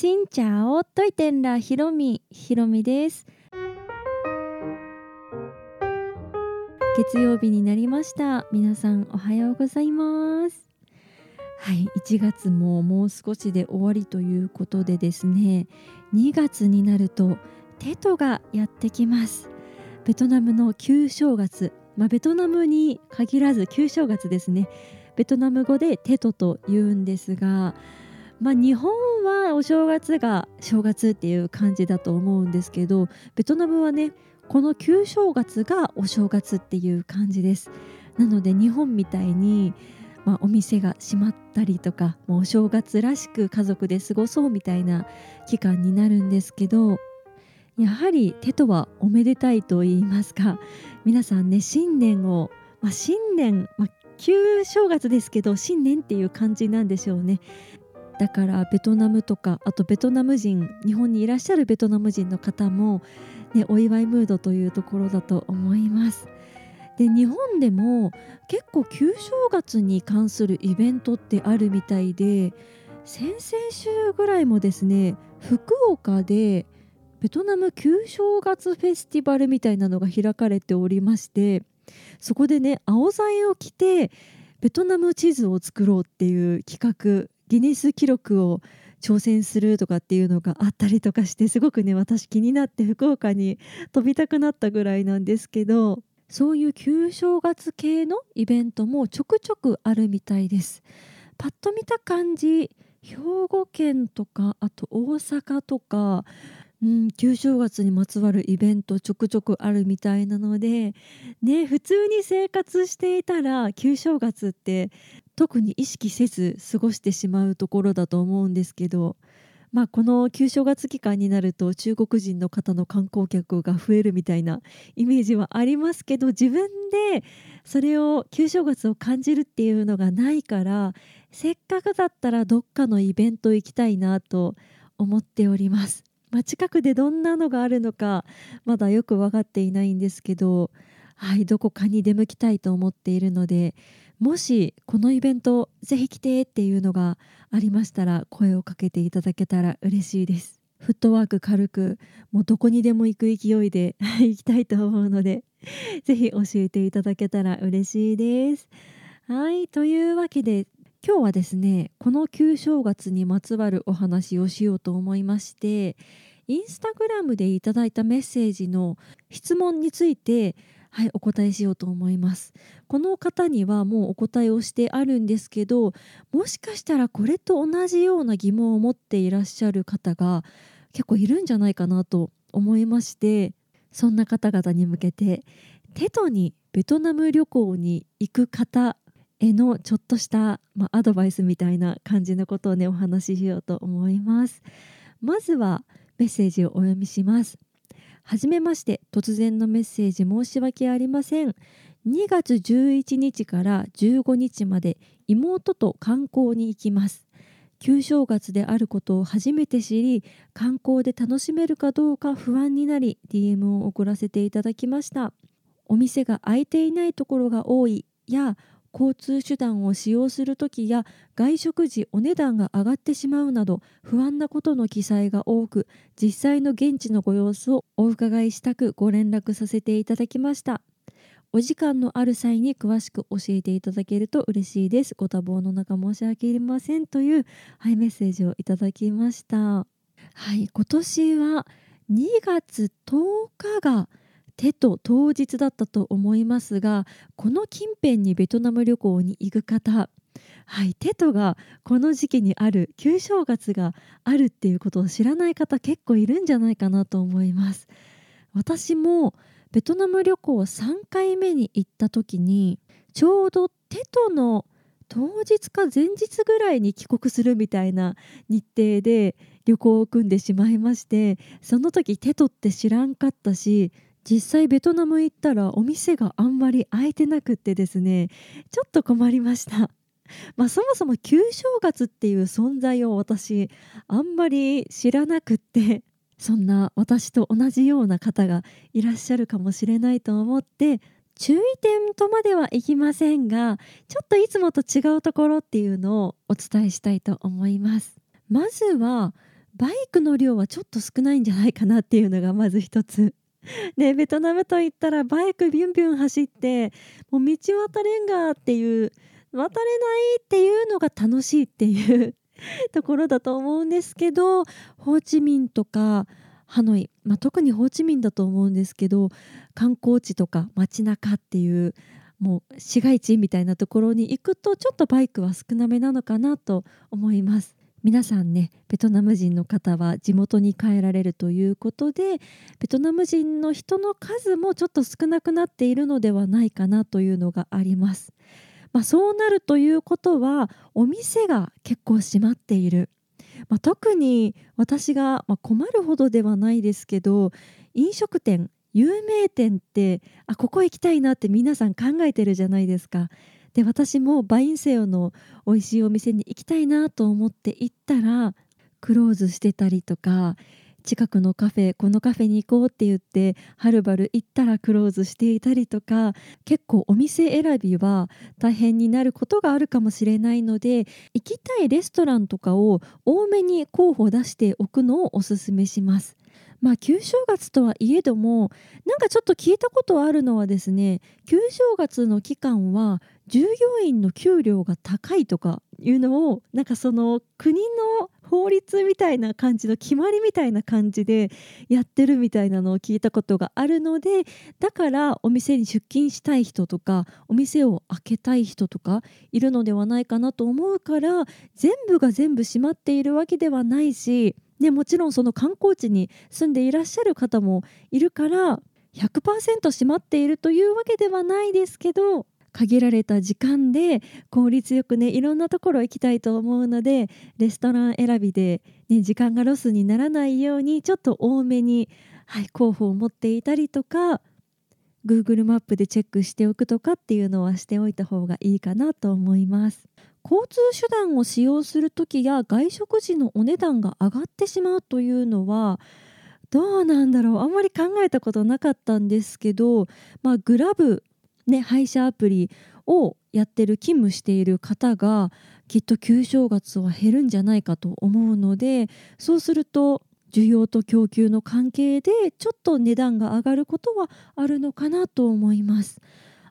しんちゃおといてんらひろみ。ひろみです。月曜日になりました。皆さんおはようございます。はい1月ももう少しで終わりということでですね。2月になるとテトがやってきます。ベトナムの旧正月。まあ、ベトナムに限らず旧正月ですね。ベトナム語でテトと言うんですがまあ、日本はお正月が正月っていう感じだと思うんですけどベトナムはねこの旧正月がお正月っていう感じです。なので日本みたいに、まあ、お店が閉まったりとかもうお正月らしく家族で過ごそうみたいな期間になるんですけどやはり手とはおめでたいと言いますか皆さんね新年を、まあ、新年、まあ、旧正月ですけど新年っていう感じなんでしょうね。だからベトナムとかあとベトナム人日本にいらっしゃるベトナム人の方も、ね、お祝いムードというところだと思います。で日本でも結構旧正月に関するイベントってあるみたいで先々週ぐらいもですね福岡でベトナム旧正月フェスティバルみたいなのが開かれておりましてそこでね青材を着てベトナム地図を作ろうっていう企画ギネス記録を挑戦するとかっていうのがあったりとかしてすごくね私気になって福岡に飛びたくなったぐらいなんですけどそういう旧正月系のイベントもちょくちょくあるみたいです。パッと見た感じ兵庫県とかあと大阪とか、うん、旧正月にまつわるイベントちょくちょくあるみたいなのでね普通に生活していたら旧正月って特に意識せず過ごしてしまうところだと思うんですけど、まあ、この旧正月期間になると中国人の方の観光客が増えるみたいなイメージはありますけど自分でそれを旧正月を感じるっていうのがないからせっかくだったらどっかのイベント行きたいなと思っております。まあ、近くでどんなのがあるのかまだよく分かっていないんですけどはいどこかに出向きたいと思っているのでもしこのイベントぜひ来てっていうのがありましたら声をかけていただけたら嬉しいです。フットワーク軽くもうどこにでも行く勢いで 行きたいと思うのでぜひ教えていただけたら嬉しいです。はいというわけで今日はですねこの旧正月にまつわるお話をしようと思いましてインスタグラムでいただいたメッセージの質問についてはいお答えしようと思います。この方にはもうお答えをしてあるんですけどもしかしたらこれと同じような疑問を持っていらっしゃる方が結構いるんじゃないかなと思いましてそんな方々に向けてテトにベトナム旅行に行く方へのちょっとした、まあ、アドバイスみたいな感じのことをねお話ししようと思います。まずはメッセージをお読みします。はじめまして。突然のメッセージ申し訳ありません。2月11日から15日まで妹と観光に行きます。旧正月であることを初めて知り観光で楽しめるかどうか不安になり DM を送らせていただきました。お店が開いていないところが多い。や交通手段を使用する時や外食時お値段が上がってしまうなど不安なことの記載が多く実際の現地のご様子をお伺いしたくご連絡させていただきました。お時間のある際に詳しく教えていただけると嬉しいです。ご多忙の中申し訳ありませんという、はい、メッセージをいただきました。はい今年は2月10日が手と当日だったと思いますがこの近辺にベトナム旅行に行く方はい、テトがこの時期にある旧正月があるっていうことを知らない方結構いるんじゃないかなと思います。私もベトナム旅行3回目に行った時にちょうどテトの当日か前日ぐらいに帰国するみたいな日程で旅行を組んでしまいましてその時テトって知らんかったし実際ベトナム行ったらお店があんまり開いてなくってですねちょっと困りました まあそもそも旧正月っていう存在を私あんまり知らなくって そんな私と同じような方がいらっしゃるかもしれないと思って注意点とまではいきませんがちょっといつもと違うところっていうのをお伝えしたいと思いますまずはバイクの量はちょっと少ないんじゃないかなっていうのがまず一つ。ね、ベトナムといったらバイクビュンビュン走ってもう道渡れんがっていう渡れないっていうのが楽しいっていう ところだと思うんですけどホーチミンとかハノイ、まあ、特にホーチミンだと思うんですけど観光地とか街中っていうもう市街地みたいなところに行くとちょっとバイクは少なめなのかなと思います。皆さんねベトナム人の方は地元に帰られるということでベトナム人の人の数もちょっと少なくなっているのではないかなというのがあります。まあ、そうなるということはお店が結構閉まっている、まあ、特に私が、ま困るほどではないですけど飲食店有名店ってあここ行きたいなって皆さん考えてるじゃないですか。で私もバインセオの美味しいお店に行きたいなと思って行ったらクローズしてたりとか近くのカフェこのカフェに行こうって言ってはるばる行ったらクローズしていたりとか結構お店選びは大変になることがあるかもしれないので行きたいレストランとかを多めに候補出しておくのをおすすめします。まあ旧正月とはいえどもなんかちょっと聞いたことあるのはですね旧正月の期間は従業員の給料が高いとかいうのをなんかその国の法律みたいな感じの決まりみたいな感じでやってるみたいなのを聞いたことがあるのでだからお店に出勤したい人とかお店を開けたい人とかいるのではないかなと思うから全部が全部閉まっているわけではないしね、もちろんその観光地に住んでいらっしゃる方もいるから100%閉まっているというわけではないですけど限られた時間で効率よくねいろんなところ行きたいと思うのでレストラン選びで、ね、時間がロスにならないようにちょっと多めに、はい、候補を持っていたりとか Google マップでチェックしておくとかっていうのはしておいた方がいいかなと思います。交通手段を使用する時や外食時のお値段が上がってしまうというのはどうなんだろうあんまり考えたことなかったんですけど、まあ、グラブ、ね、配車アプリをやってる勤務している方がきっと旧正月は減るんじゃないかと思うのでそうすると需要と供給の関係でちょっと値段が上がることはあるのかなと思います。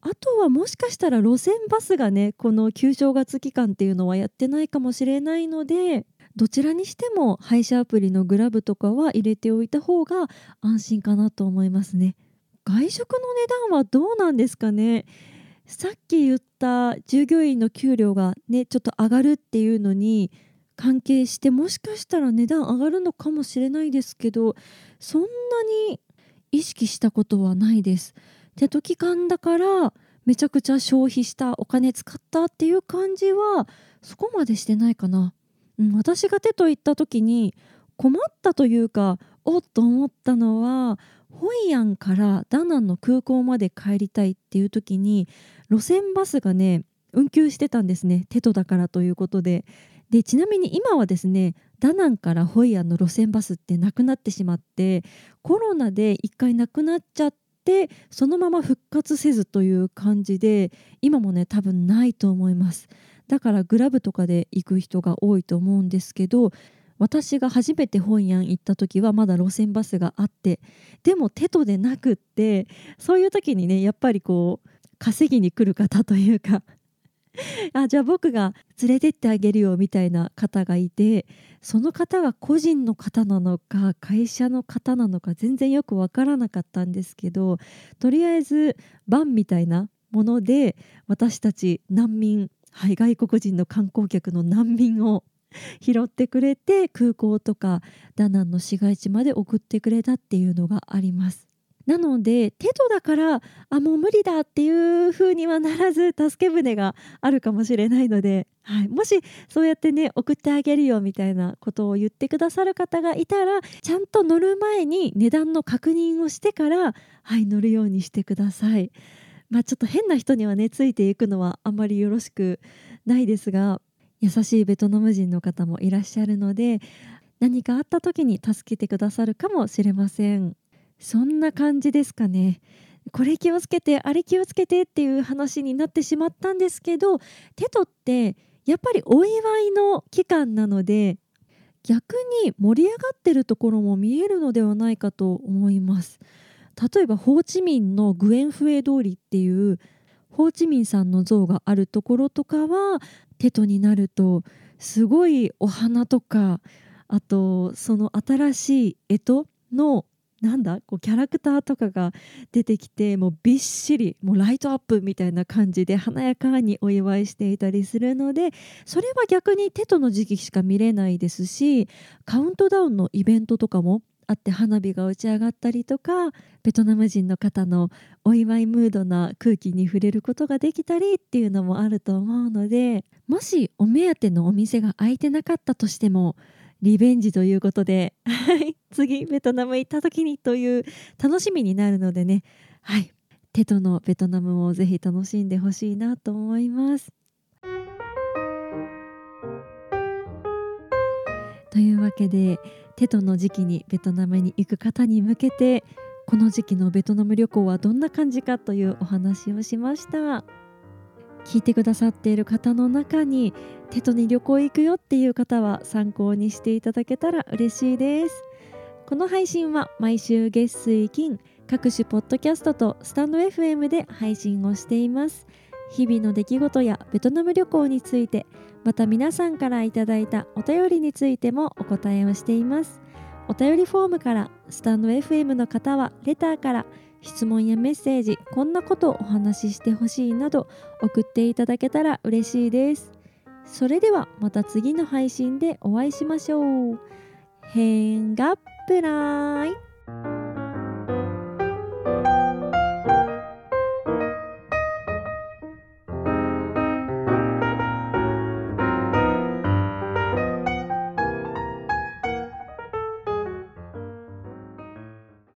あとはもしかしたら路線バスがねこの旧正月期間っていうのはやってないかもしれないのでどちらにしても配車アプリのグラブとかは入れておいた方が安心かなと思いますね外食の値段はどうなんですかね？さっき言った従業員の給料がねちょっと上がるっていうのに関係してもしかしたら値段上がるのかもしれないですけどそんなに意識したことはないです。手と期間だからめちゃくちゃ消費したお金使ったっていう感じはそこまでしてないかな、うん、私が手と言った時に困ったというかおっと思ったのはホイアンからダナンの空港まで帰りたいっていう時に路線バスがね運休してたんですね。テトだからということで。でちなみに今はですねダナンからホイアンの路線バスってなくなってしまってコロナで一回なくなっちゃってそのまま復活せずという感じで今もね多分ないと思います。だからグラブとかで行く人が多いと思うんですけど私が初めて本屋に行った時はまだ路線バスがあってでもテトでなくってそういう時にねやっぱりこう稼ぎに来る方というか あじゃあ僕が連れてってあげるよみたいな方がいてその方が個人の方なのか会社の方なのか全然よく分からなかったんですけどとりあえずバンみたいなもので私たち難民、はい、外国人の観光客の難民を拾ってくれて空港とかダナンの市街地まで送ってくれたっていうのがあります。なのでテトだからあもう無理だっていう風にはならず助け舟があるかもしれないので、はい、もしそうやってね送ってあげるよみたいなことを言ってくださる方がいたらちゃんと乗る前に値段の確認をしてから、はい、乗るようにしてください。まあ、ちょっと変な人にはねついていくのはあんまりよろしくないですが優しいベトナム人の方もいらっしゃるので何かあった時に助けてくださるかもしれません。そんな感じですかね。これ気をつけてあれ気をつけてっていう話になってしまったんですけどテトってやっぱりお祝いの期間なので逆に盛り上がってるところも見えるのではないかと思います例えばホーチミンのグエンフエ通りっていうホーチミンさんの像があるところとかはテトになるとすごいお花とかあとその新しい干支のなんだこうキャラクターとかが出てきてもうびっしりもうライトアップみたいな感じで華やかにお祝いしていたりするのでそれは逆にテトの時期しか見れないですしカウントダウンのイベントとかもあって花火が打ち上がったりとかベトナム人の方のお祝いムードな空気に触れることができたりっていうのもあると思うのでもしお目当てのお店が開いてなかったとしてもリベンジということで次ベトナム行った時にという楽しみになるのでねはいテトのベトナムをぜひ楽しんでほしいなと思います。というわけでテトの時期にベトナムに行く方に向けてこの時期のベトナム旅行はどんな感じかというお話をしました。聞いてくださっている方の中にテトに旅行行くよっていう方は参考にしていただけたら嬉しいです。この配信は毎週月水金各種ポッドキャストとスタンド FM で配信をしています。日々の出来事やベトナム旅行についてまた皆さんからいただいたお便りについてもお答えをしています。お便りフォームからスタンド FM の方はレターから質問やメッセージこんなことをお話ししてほしいなど送っていただけたら嬉しいです。それではまた次の配信でお会いしましょう。変がプライ